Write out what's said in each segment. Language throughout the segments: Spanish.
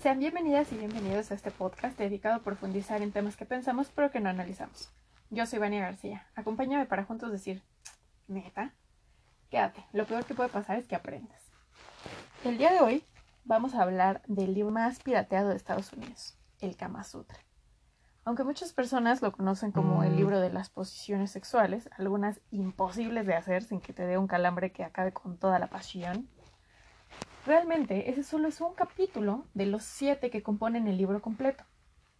Sean bienvenidas y bienvenidos a este podcast dedicado a profundizar en temas que pensamos pero que no analizamos. Yo soy Vania García. Acompáñame para juntos decir, neta, quédate. Lo peor que puede pasar es que aprendas. El día de hoy vamos a hablar del libro más pirateado de Estados Unidos, el Kama Sutra. Aunque muchas personas lo conocen como el libro de las posiciones sexuales, algunas imposibles de hacer sin que te dé un calambre que acabe con toda la pasión, Realmente ese solo es un capítulo de los siete que componen el libro completo,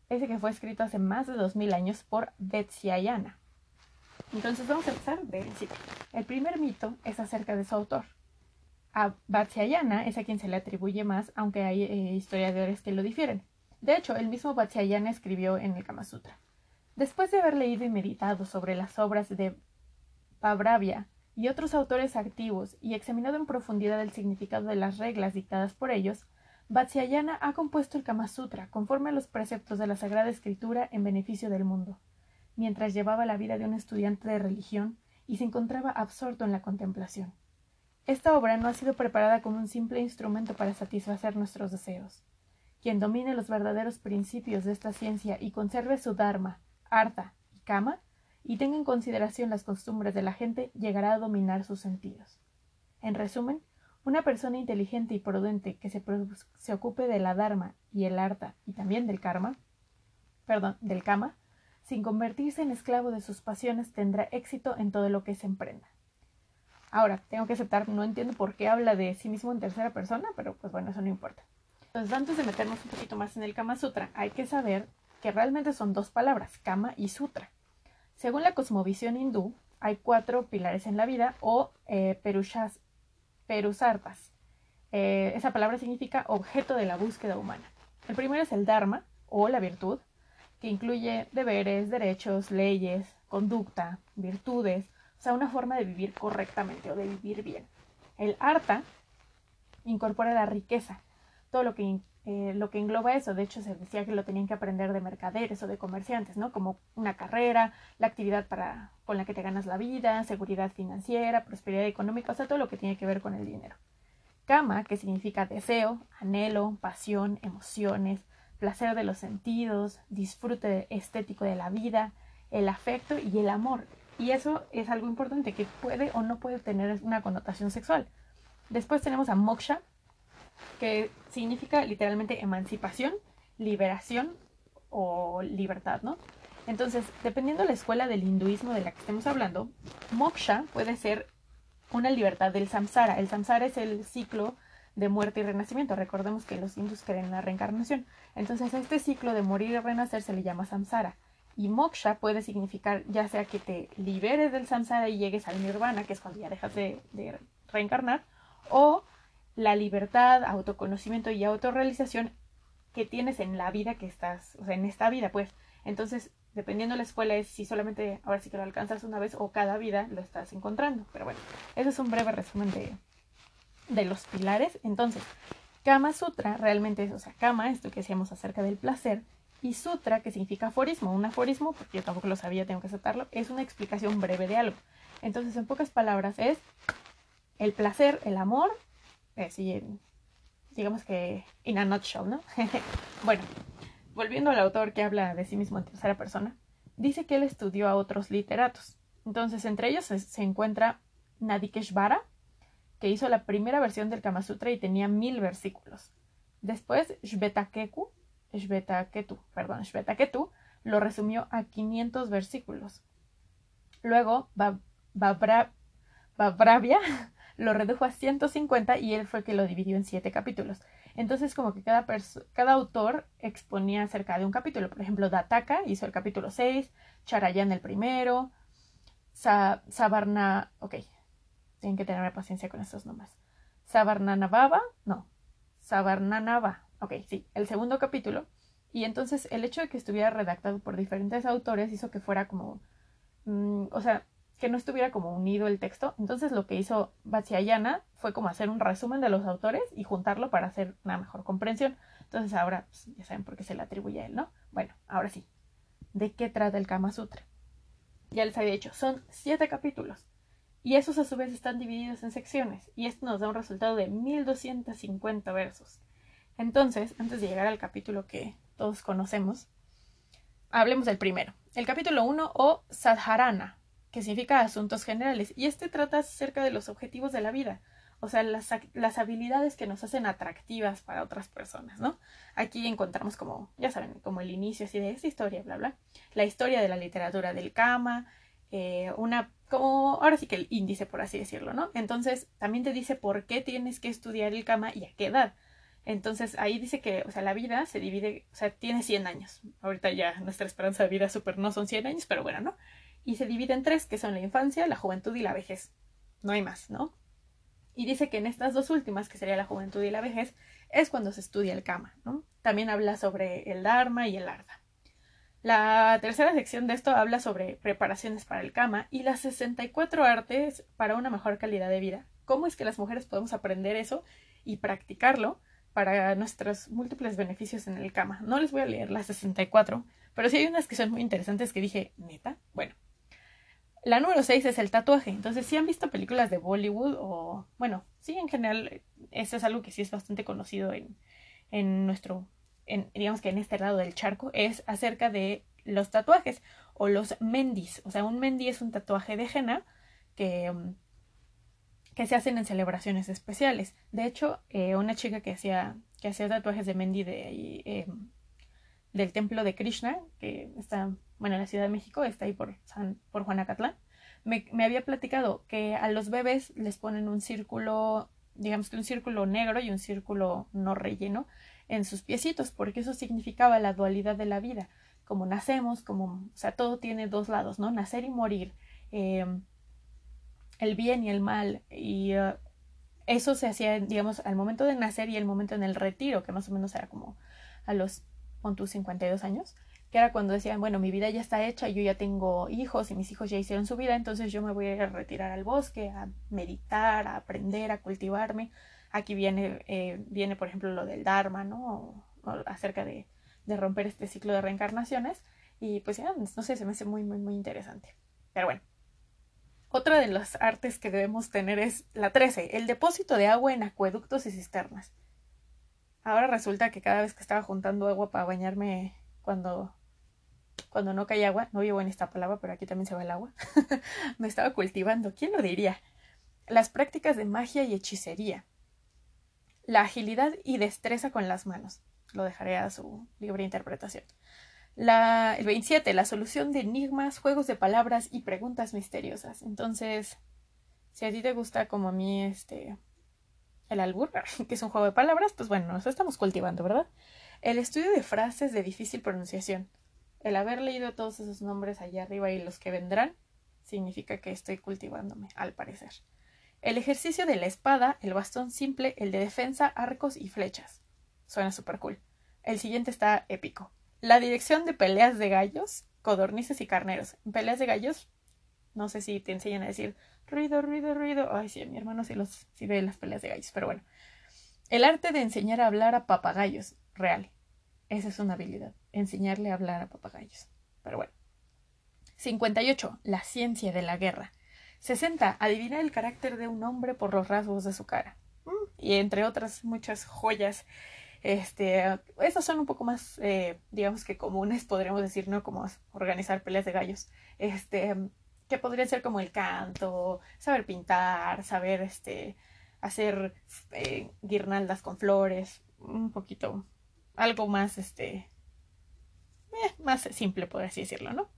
ese que fue escrito hace más de dos mil años por Ayana. Entonces vamos a empezar de principio. El primer mito es acerca de su autor. A Vatsyayana es a quien se le atribuye más, aunque hay eh, historiadores que lo difieren. De hecho, el mismo Vatsyayana escribió en el Kama Sutra. Después de haber leído y meditado sobre las obras de Pabravya, y otros autores activos y examinado en profundidad el significado de las reglas dictadas por ellos, Vatsyayana ha compuesto el Kama Sutra conforme a los preceptos de la Sagrada Escritura en beneficio del mundo, mientras llevaba la vida de un estudiante de religión y se encontraba absorto en la contemplación. Esta obra no ha sido preparada como un simple instrumento para satisfacer nuestros deseos. Quien domine los verdaderos principios de esta ciencia y conserve su Dharma, Artha y Kama, y tenga en consideración las costumbres de la gente, llegará a dominar sus sentidos. En resumen, una persona inteligente y prudente que se, se ocupe de la Dharma y el Arta y también del Karma, perdón, del Kama, sin convertirse en esclavo de sus pasiones, tendrá éxito en todo lo que se emprenda. Ahora, tengo que aceptar, no entiendo por qué habla de sí mismo en tercera persona, pero pues bueno, eso no importa. Entonces, antes de meternos un poquito más en el Kama Sutra, hay que saber que realmente son dos palabras, Kama y Sutra. Según la cosmovisión hindú, hay cuatro pilares en la vida o eh, perusartas. Eh, esa palabra significa objeto de la búsqueda humana. El primero es el Dharma o la virtud, que incluye deberes, derechos, leyes, conducta, virtudes, o sea, una forma de vivir correctamente o de vivir bien. El Arta incorpora la riqueza, todo lo que eh, lo que engloba eso. De hecho, se decía que lo tenían que aprender de mercaderes o de comerciantes, ¿no? Como una carrera, la actividad para, con la que te ganas la vida, seguridad financiera, prosperidad económica, o todo lo que tiene que ver con el dinero. Kama, que significa deseo, anhelo, pasión, emociones, placer de los sentidos, disfrute estético de la vida, el afecto y el amor. Y eso es algo importante que puede o no puede tener una connotación sexual. Después tenemos a moksha, que significa literalmente emancipación, liberación o libertad, ¿no? Entonces, dependiendo de la escuela del hinduismo de la que estemos hablando, moksha puede ser una libertad del samsara. El samsara es el ciclo de muerte y renacimiento. Recordemos que los hindus creen en la reencarnación. Entonces, este ciclo de morir y renacer se le llama samsara. Y moksha puede significar ya sea que te liberes del samsara y llegues al nirvana, que es cuando ya dejas de, de reencarnar, o la libertad, autoconocimiento y autorrealización que tienes en la vida que estás, o sea, en esta vida, pues. Entonces, dependiendo de la escuela, es si solamente ahora sí que lo alcanzas una vez o cada vida lo estás encontrando. Pero bueno, ese es un breve resumen de, de los pilares. Entonces, Kama Sutra realmente es, o sea, Kama, esto que decíamos acerca del placer, y Sutra, que significa aforismo. Un aforismo, porque yo tampoco lo sabía, tengo que aceptarlo, es una explicación breve de algo. Entonces, en pocas palabras, es el placer, el amor eh, digamos que in a nutshell, ¿no? bueno, volviendo al autor que habla de sí mismo en tercera persona, dice que él estudió a otros literatos. Entonces, entre ellos se, encuentra Nadikeshvara, que hizo la primera versión del Kama Sutra y tenía mil versículos. Después, Shvetaketu, Shvetaketu, perdón, Shvetaketu lo resumió a 500 versículos. Luego, Babravya lo redujo a 150 y él fue el que lo dividió en siete capítulos. Entonces, como que cada, cada autor exponía acerca de un capítulo. Por ejemplo, Dataka hizo el capítulo 6, Charayan el primero, Sa Sabarna. Ok, tienen que tener paciencia con estos nombres. Sabarnanababa, no, Sabarnanaba. Ok, sí, el segundo capítulo. Y entonces el hecho de que estuviera redactado por diferentes autores hizo que fuera como. Mm, o sea, que no estuviera como unido el texto. Entonces lo que hizo Vatsyayana fue como hacer un resumen de los autores y juntarlo para hacer una mejor comprensión. Entonces ahora pues, ya saben por qué se le atribuye a él, ¿no? Bueno, ahora sí. ¿De qué trata el Kama Sutra? Ya les había dicho, son siete capítulos. Y esos a su vez están divididos en secciones. Y esto nos da un resultado de 1250 versos. Entonces, antes de llegar al capítulo que todos conocemos, hablemos del primero. El capítulo 1 o Sadharana, que significa asuntos generales, y este trata acerca de los objetivos de la vida, o sea, las, las, habilidades que nos hacen atractivas para otras personas, ¿no? Aquí encontramos como, ya saben, como el inicio así de esta historia, bla, bla, la historia de la literatura del Kama, eh, una, como, ahora sí que el índice, por así decirlo, ¿no? Entonces, también te dice por qué tienes que estudiar el Kama y a qué edad. Entonces, ahí dice que, o sea, la vida se divide, o sea, tiene 100 años. Ahorita ya nuestra esperanza de vida súper no son 100 años, pero bueno, ¿no? Y se divide en tres, que son la infancia, la juventud y la vejez. No hay más, ¿no? Y dice que en estas dos últimas, que sería la juventud y la vejez, es cuando se estudia el Kama, ¿no? También habla sobre el Dharma y el Arda. La tercera sección de esto habla sobre preparaciones para el Kama y las 64 artes para una mejor calidad de vida. ¿Cómo es que las mujeres podemos aprender eso y practicarlo para nuestros múltiples beneficios en el Kama? No les voy a leer las 64, pero sí hay unas que son muy interesantes que dije, neta, bueno, la número 6 es el tatuaje. Entonces, si han visto películas de Bollywood o, bueno, sí, en general, eso es algo que sí es bastante conocido en, en nuestro, en, digamos que en este lado del charco, es acerca de los tatuajes o los mendis. O sea, un mendi es un tatuaje de henna que, mm, que se hacen en celebraciones especiales. De hecho, eh, una chica que hacía, que hacía tatuajes de mendi de, eh, del templo de Krishna, que está bueno, en la Ciudad de México, está ahí por, San, por Juanacatlán, me, me había platicado que a los bebés les ponen un círculo, digamos que un círculo negro y un círculo no relleno en sus piecitos, porque eso significaba la dualidad de la vida, como nacemos, como, o sea, todo tiene dos lados, ¿no? Nacer y morir, eh, el bien y el mal, y uh, eso se hacía, digamos, al momento de nacer y el momento en el retiro, que más o menos era como a los, con tus 52 años, que era cuando decían, bueno, mi vida ya está hecha, yo ya tengo hijos y mis hijos ya hicieron su vida, entonces yo me voy a ir a retirar al bosque, a meditar, a aprender, a cultivarme. Aquí viene, eh, viene por ejemplo, lo del Dharma, ¿no? acerca de, de, romper este ciclo de reencarnaciones. Y pues ya, no sé, se me hace muy, muy, muy interesante. Pero bueno. Otra de las artes que debemos tener es la 13, el depósito de agua en acueductos y cisternas. Ahora resulta que cada vez que estaba juntando agua para bañarme cuando cuando no cae agua, no vivo en esta palabra, pero aquí también se va el agua, me estaba cultivando. ¿Quién lo diría? Las prácticas de magia y hechicería. La agilidad y destreza con las manos. Lo dejaré a su libre interpretación. El 27, la solución de enigmas, juegos de palabras y preguntas misteriosas. Entonces, si a ti te gusta como a mí este el albur, que es un juego de palabras, pues bueno, nos estamos cultivando, ¿verdad? El estudio de frases de difícil pronunciación. El haber leído todos esos nombres allá arriba y los que vendrán significa que estoy cultivándome, al parecer. El ejercicio de la espada, el bastón simple, el de defensa, arcos y flechas. Suena súper cool. El siguiente está épico. La dirección de peleas de gallos, codornices y carneros. Peleas de gallos, no sé si te enseñan a decir ruido, ruido, ruido. Ay, sí, mi hermano sí, los, sí ve las peleas de gallos, pero bueno. El arte de enseñar a hablar a papagayos, real. Esa es una habilidad, enseñarle a hablar a papagayos. Pero bueno. 58. La ciencia de la guerra. 60. Adivinar el carácter de un hombre por los rasgos de su cara. Y entre otras muchas joyas. Este, estas son un poco más, eh, digamos que comunes, podríamos decir, ¿no? Como organizar peleas de gallos. Este, que podría ser como el canto, saber pintar, saber, este, hacer eh, guirnaldas con flores, un poquito algo más, este, eh, más simple, por así decirlo, ¿no?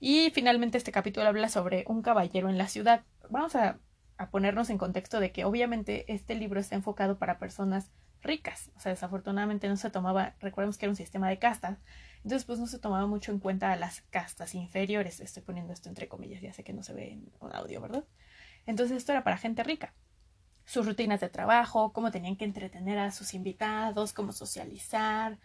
Y finalmente este capítulo habla sobre un caballero en la ciudad. Vamos a, a ponernos en contexto de que obviamente este libro está enfocado para personas ricas. O sea, desafortunadamente no se tomaba, recordemos que era un sistema de castas, pues no se tomaba mucho en cuenta a las castas inferiores. Estoy poniendo esto entre comillas, ya sé que no se ve en un audio, ¿verdad? Entonces esto era para gente rica sus rutinas de trabajo, cómo tenían que entretener a sus invitados, cómo socializar,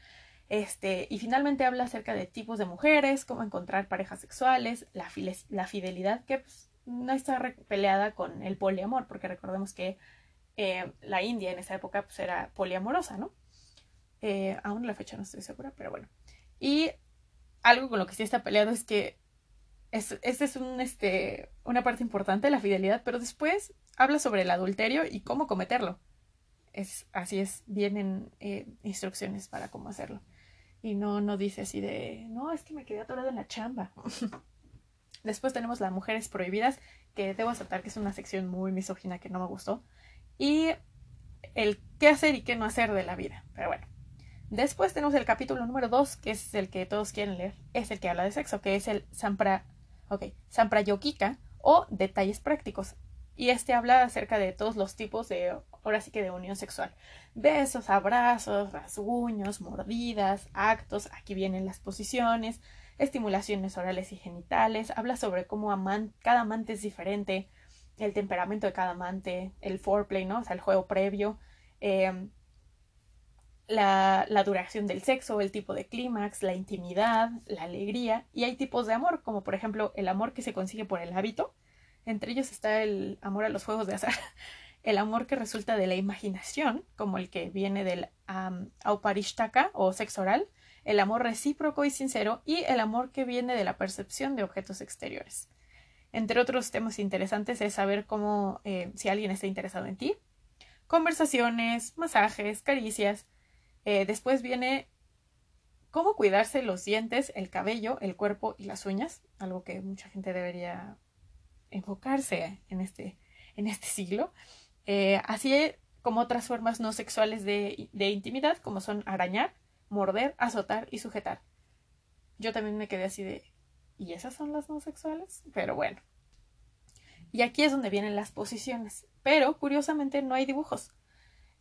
este, y finalmente habla acerca de tipos de mujeres, cómo encontrar parejas sexuales, la, la fidelidad, que pues, no está peleada con el poliamor, porque recordemos que eh, la India en esa época pues, era poliamorosa, ¿no? Eh, aún la fecha no estoy segura, pero bueno. Y algo con lo que sí está peleado es que es, es un, este, una parte importante de la fidelidad, pero después habla sobre el adulterio y cómo cometerlo. es así es, vienen eh, instrucciones para cómo hacerlo. Y no, no dice así de, no, es que me quedé atorada en la chamba. Después tenemos las mujeres prohibidas, que debo aceptar que es una sección muy misógina que no me gustó. Y el qué hacer y qué no hacer de la vida. Pero bueno. Después tenemos el capítulo número 2, que es el que todos quieren leer. Es el que habla de sexo, que es el Sampra, okay, Samprayokika o detalles prácticos. Y este habla acerca de todos los tipos de, ahora sí que de unión sexual. Besos, abrazos, rasguños, mordidas, actos, aquí vienen las posiciones, estimulaciones orales y genitales. Habla sobre cómo cada amante es diferente, el temperamento de cada amante, el foreplay, ¿no? O sea, el juego previo, em, la, duración del sexo, el tipo de clímax, la intimidad, la alegría. Y hay tipos de amor, como por ejemplo el amor que se consigue por el hábito. Entre ellos está el amor a los juegos de azar, el amor que resulta de la imaginación, como el que viene del um, auparishtaka o sexo oral, el amor recíproco y sincero y el amor que viene de la percepción de objetos exteriores. Entre otros temas interesantes es saber cómo, eh, si alguien está interesado en ti, conversaciones, masajes, caricias. Eh, después viene cómo cuidarse los dientes, el cabello, el cuerpo y las uñas, algo que mucha gente debería enfocarse en este, en este siglo. Eh, así como otras formas no sexuales de, de intimidad, como son arañar, morder, azotar y sujetar. Yo también me quedé así de, ¿Y esas son las no sexuales? Pero bueno. Y aquí es donde vienen las posiciones. Pero, curiosamente, no hay dibujos.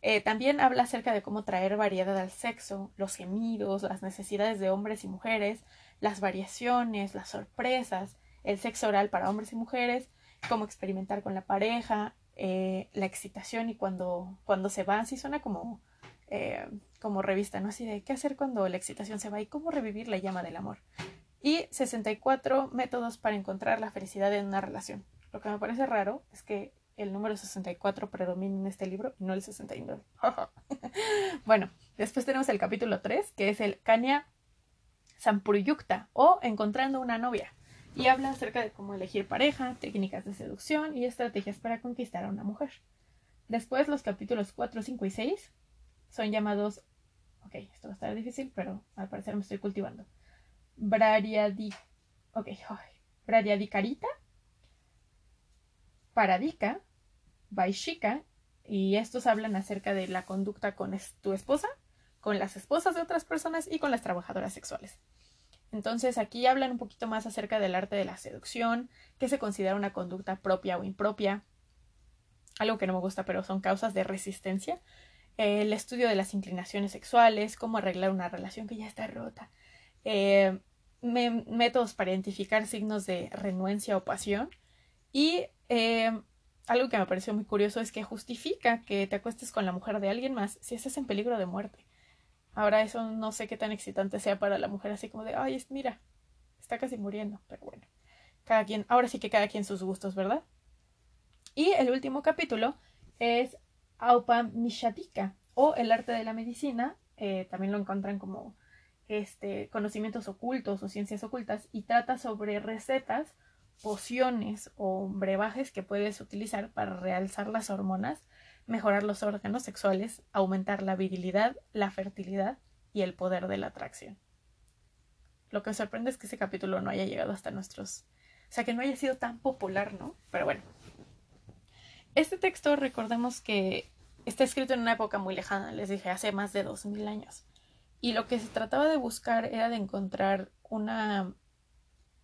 Eh, también habla acerca de cómo traer variedad al sexo, los gemidos, las necesidades de hombres y mujeres, las variaciones, las sorpresas, el sexo oral para hombres y mujeres, cómo experimentar con la pareja, eh, la excitación y cuando, cuando se va, así suena como, eh, como revista, ¿no? Así de qué hacer cuando la excitación se va y cómo revivir la llama del amor y 64 métodos para encontrar la felicidad en una relación. Lo que me parece raro es que el número 64 predomina en este libro y no el 69. bueno, después tenemos el capítulo 3, que es el Kanya Sampuruyukta o Encontrando una novia. Y habla acerca de cómo elegir pareja, técnicas de seducción y estrategias para conquistar a una mujer. Después los capítulos 4, 5 y 6 son llamados... Ok, esto va a estar difícil, pero al parecer me estoy cultivando. Brariadi, okay, Brariadicarita, Paradica, Vaishika, y estos hablan acerca de la conducta con tu esposa, con las esposas de otras personas y con las trabajadoras sexuales. Entonces aquí hablan un poquito más acerca del arte de la seducción, que se considera una conducta propia o impropia, algo que no me gusta, pero son causas de resistencia, el estudio de las inclinaciones sexuales, cómo arreglar una relación que ya está rota, eh, métodos para identificar signos de renuencia o pasión. Y eh, algo que me pareció muy curioso es que justifica que te acuestes con la mujer de alguien más si estás en peligro de muerte. Ahora eso no sé qué tan excitante sea para la mujer, así como de, ay, mira, está casi muriendo, pero bueno, cada quien, ahora sí que cada quien sus gustos, ¿verdad? Y el último capítulo es Aupamishatika o el arte de la medicina, eh, también lo encuentran como este, conocimientos ocultos o ciencias ocultas y trata sobre recetas, pociones o brebajes que puedes utilizar para realzar las hormonas, mejorar los órganos sexuales, aumentar la virilidad, la fertilidad y el poder de la atracción. Lo que sorprende es que ese capítulo no haya llegado hasta nuestros... O sea, que no haya sido tan popular, ¿no? Pero bueno. Este texto, recordemos que está escrito en una época muy lejana, les dije, hace más de dos mil años. Y lo que se trataba de buscar era de encontrar una,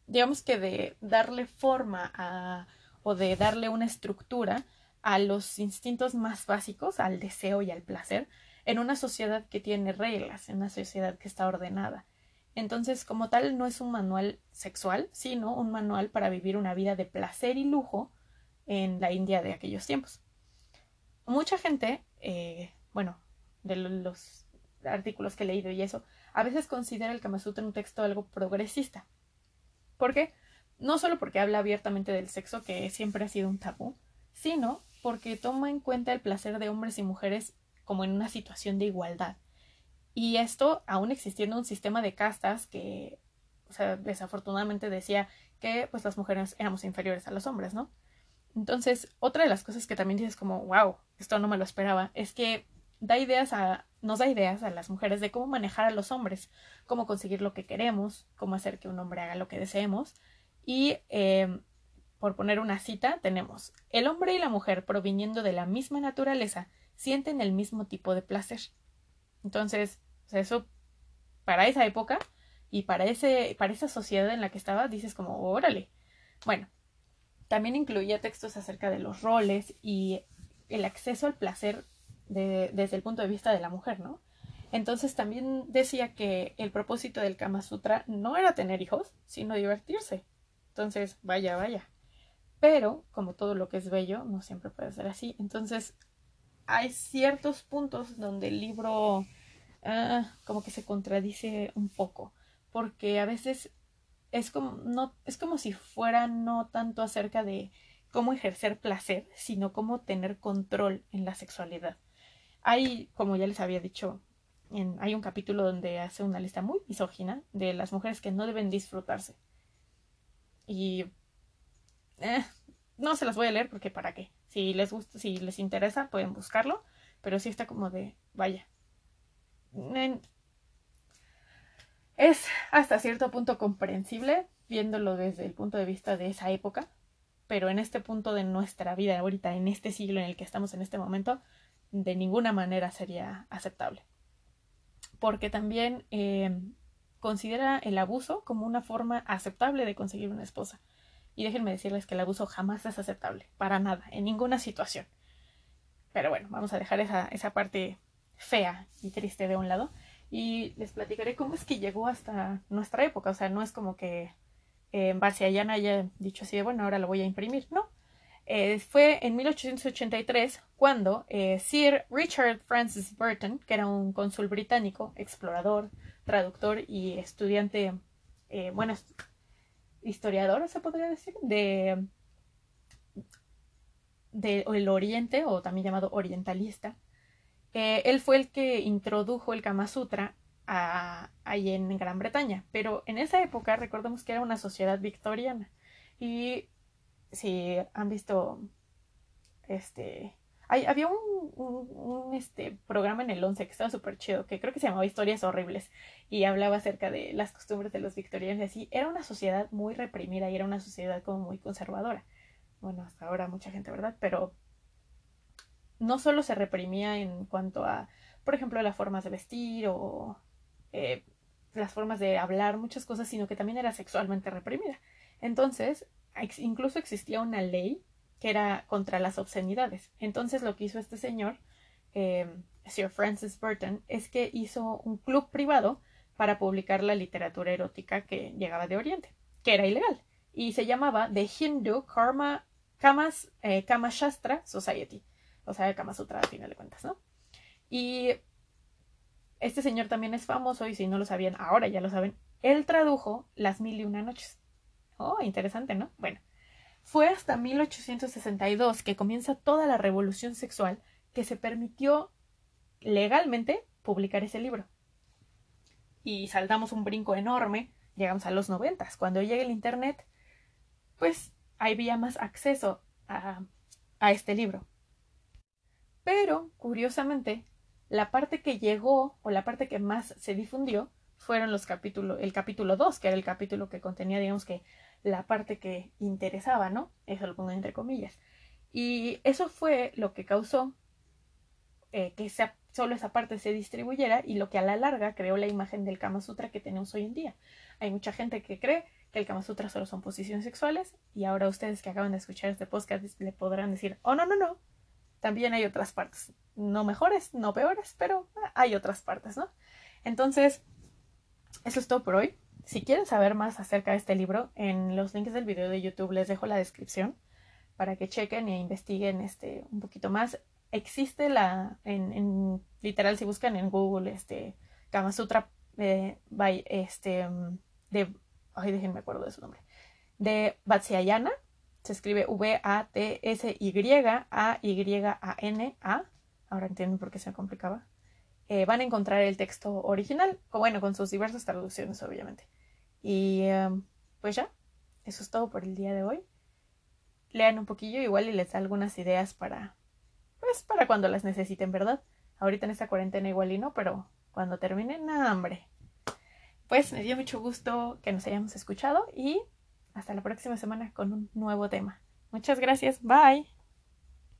digamos que de darle forma a, o de darle una estructura a los instintos más básicos, al deseo y al placer, en una sociedad que tiene reglas, en una sociedad que está ordenada. Entonces, como tal, no es un manual sexual, sino un manual para vivir una vida de placer y lujo en la India de aquellos tiempos. Mucha gente, eh, bueno, de los artículos que he leído y eso, a veces considera el Kama Sutra un texto algo progresista. ¿Por qué? No solo porque habla abiertamente del sexo, que siempre ha sido un tabú, sino porque toma en cuenta el placer de hombres y mujeres como en una situación de igualdad. Y esto aún existiendo un sistema de castas que, o sea, desafortunadamente decía que pues las mujeres éramos inferiores a los hombres, ¿no? Entonces, otra de las cosas que también dices como, wow, esto no me lo esperaba, es que da ideas a, nos da ideas a las mujeres de cómo manejar a los hombres, cómo conseguir lo que queremos, cómo hacer que un hombre haga lo que deseemos. Y eh, por poner una cita, tenemos el hombre y la mujer proviniendo de la misma naturaleza sienten el mismo tipo de placer. Entonces, eso para esa época y para ese para esa sociedad en la que estaba dices como, "Órale." Bueno, también incluía textos acerca de los roles y el acceso al placer desde el punto de vista de la mujer, ¿no? Entonces también decía que el propósito del Kama Sutra no era tener hijos, sino divertirse. Entonces, vaya, vaya. Pero, como todo lo que es bello, no siempre puede ser así. Entonces, hay ciertos puntos donde el libro ah, como que se contradice un poco. Porque a veces es como, no, es como si fuera no tanto acerca de cómo ejercer placer, sino cómo tener control en la sexualidad. Hay, como ya les había dicho, en, hay un capítulo donde hace una lista muy misógina de las mujeres que no deben disfrutarse. Y eh, no se las voy a leer porque para qué. Si les gusta, si les interesa, pueden buscarlo. Pero sí está como de, vaya. Es hasta cierto punto comprensible viéndolo desde el punto de vista de esa época, pero en este punto de nuestra vida ahorita, en este siglo en el que estamos en este momento, de ninguna manera sería aceptable. Porque también eh, considera el abuso como una forma aceptable de conseguir una esposa. Y déjenme decirles que el abuso jamás es aceptable, para nada, en ninguna situación. Pero bueno, vamos a dejar esa, esa parte fea y triste de un lado y les platicaré cómo es que llegó hasta nuestra época. O sea, no es como que eh, Barciayana haya dicho así de, bueno, ahora lo voy a imprimir, no. Eh, fue en 1883 cuando eh, Sir Richard Francis Burton, que era un cónsul británico, explorador, traductor y estudiante, eh, bueno, historiador, se podría decir, de, de el Oriente, o también llamado orientalista, él fue el que introdujo el Kama Sutra ahí en Gran Bretaña, pero en esa época recordemos que era una sociedad victoriana. Y si han visto este había un, este programa en el 11 que estaba súper chido, que creo que se llamaba Historias Horribles, y hablaba acerca de las costumbres de los victorianos y así. Era una sociedad muy reprimida y era una sociedad como muy conservadora. Bueno, hasta ahora mucha gente, ¿verdad? Pero no solo se reprimía en cuanto a, por ejemplo, las formas de vestir o eh, las formas de hablar, muchas cosas, sino que también era sexualmente reprimida. Entonces, incluso existía una ley que era contra las obscenidades. Entonces lo que hizo este señor, eh, Sir Francis Burton, es que hizo un club privado para publicar la literatura erótica que llegaba de Oriente, que era ilegal, y se llamaba The Hindu Karma, Kamas, eh, Kama Shastra Society, o sea, Kama Sutra al final de cuentas, ¿no? Y este señor también es famoso, y si no lo sabían, ahora ya lo saben, él tradujo Las Mil y Una Noches. Oh, interesante, ¿no? Bueno, fue hasta 1862 que comienza toda la revolución sexual que se permitió legalmente publicar ese libro. Y saltamos un brinco enorme, llegamos a los noventas. Cuando llega el Internet, pues había más acceso a, a este libro. Pero, curiosamente, la parte que llegó o la parte que más se difundió fueron los capítulos, el capítulo 2, que era el capítulo que contenía, digamos que, la parte que interesaba, ¿no? Eso lo pongo entre comillas. Y eso fue lo que causó eh, que solo esa parte se distribuyera y lo que a la larga creó la imagen del Kama Sutra que tenemos hoy en día. Hay mucha gente que cree que el Kama Sutra solo son posiciones sexuales y ahora ustedes que acaban de escuchar este podcast le podrán decir, oh no, no, no, también hay otras partes, no mejores, no peores, pero hay otras partes, ¿no? Entonces, eso es todo por hoy. Si quieren saber más acerca de este libro, en los links del video de YouTube les dejo la descripción para que chequen e investiguen este un poquito más. Existe la, en, literal, si buscan en Google, este, Kama Sutra eh, by, este, de, ay, déjenme acuerdo de su nombre, de Vatsyayana, se escribe V-A-T-S-Y-A-Y-A-N-A, ahora entienden por qué se complicaba, eh, van a encontrar el texto original, bueno, con sus diversas traducciones, obviamente. Y em, pues ya, eso es todo por el día de hoy. Lean un poquillo igual y les da algunas ideas para, pues, para cuando las necesiten, ¿verdad? Ahorita en esta cuarentena igual y no, pero cuando termine, no, hombre. Pues me dio mucho gusto que nos hayamos escuchado y hasta la próxima semana con un nuevo tema. Muchas gracias. Bye.